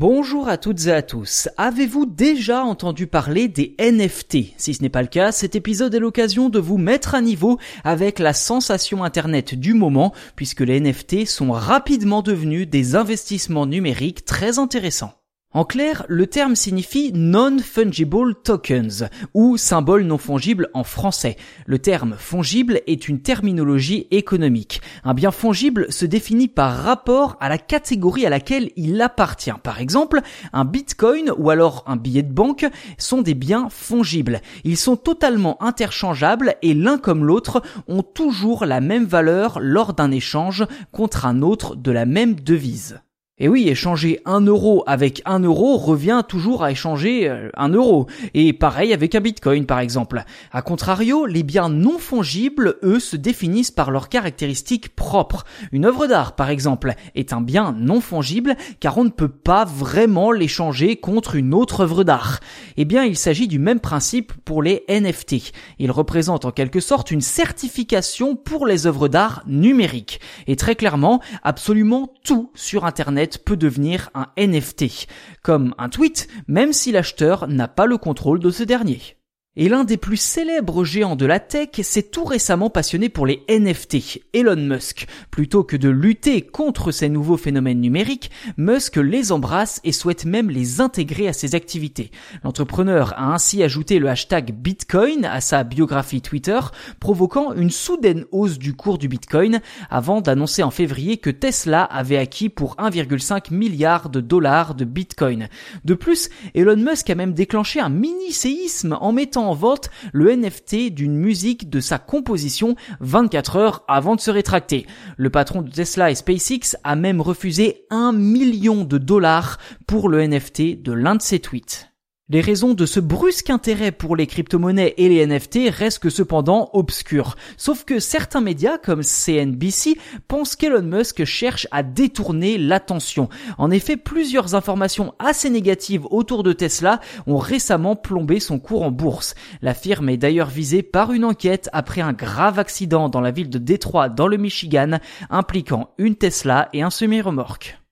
Bonjour à toutes et à tous. Avez-vous déjà entendu parler des NFT Si ce n'est pas le cas, cet épisode est l'occasion de vous mettre à niveau avec la sensation Internet du moment, puisque les NFT sont rapidement devenus des investissements numériques très intéressants. En clair, le terme signifie non-fungible tokens, ou symbole non fongible en français. Le terme fongible est une terminologie économique. Un bien fongible se définit par rapport à la catégorie à laquelle il appartient. Par exemple, un bitcoin ou alors un billet de banque sont des biens fongibles. Ils sont totalement interchangeables et l'un comme l'autre ont toujours la même valeur lors d'un échange contre un autre de la même devise. Et oui, échanger un euro avec un euro revient toujours à échanger euh, un euro. Et pareil avec un bitcoin par exemple. A contrario, les biens non fongibles, eux, se définissent par leurs caractéristiques propres. Une œuvre d'art par exemple est un bien non fongible car on ne peut pas vraiment l'échanger contre une autre œuvre d'art. Eh bien, il s'agit du même principe pour les NFT. Ils représentent en quelque sorte une certification pour les œuvres d'art numériques. Et très clairement, absolument tout sur Internet peut devenir un NFT, comme un tweet, même si l'acheteur n'a pas le contrôle de ce dernier. Et l'un des plus célèbres géants de la tech s'est tout récemment passionné pour les NFT, Elon Musk. Plutôt que de lutter contre ces nouveaux phénomènes numériques, Musk les embrasse et souhaite même les intégrer à ses activités. L'entrepreneur a ainsi ajouté le hashtag Bitcoin à sa biographie Twitter, provoquant une soudaine hausse du cours du Bitcoin avant d'annoncer en février que Tesla avait acquis pour 1,5 milliard de dollars de Bitcoin. De plus, Elon Musk a même déclenché un mini séisme en mettant en vente le NFT d'une musique de sa composition 24 heures avant de se rétracter. Le patron de Tesla et SpaceX a même refusé un million de dollars pour le NFT de l'un de ses tweets. Les raisons de ce brusque intérêt pour les crypto-monnaies et les NFT restent cependant obscures. Sauf que certains médias comme CNBC pensent qu'Elon Musk cherche à détourner l'attention. En effet, plusieurs informations assez négatives autour de Tesla ont récemment plombé son cours en bourse. La firme est d'ailleurs visée par une enquête après un grave accident dans la ville de Détroit dans le Michigan impliquant une Tesla et un semi-remorque.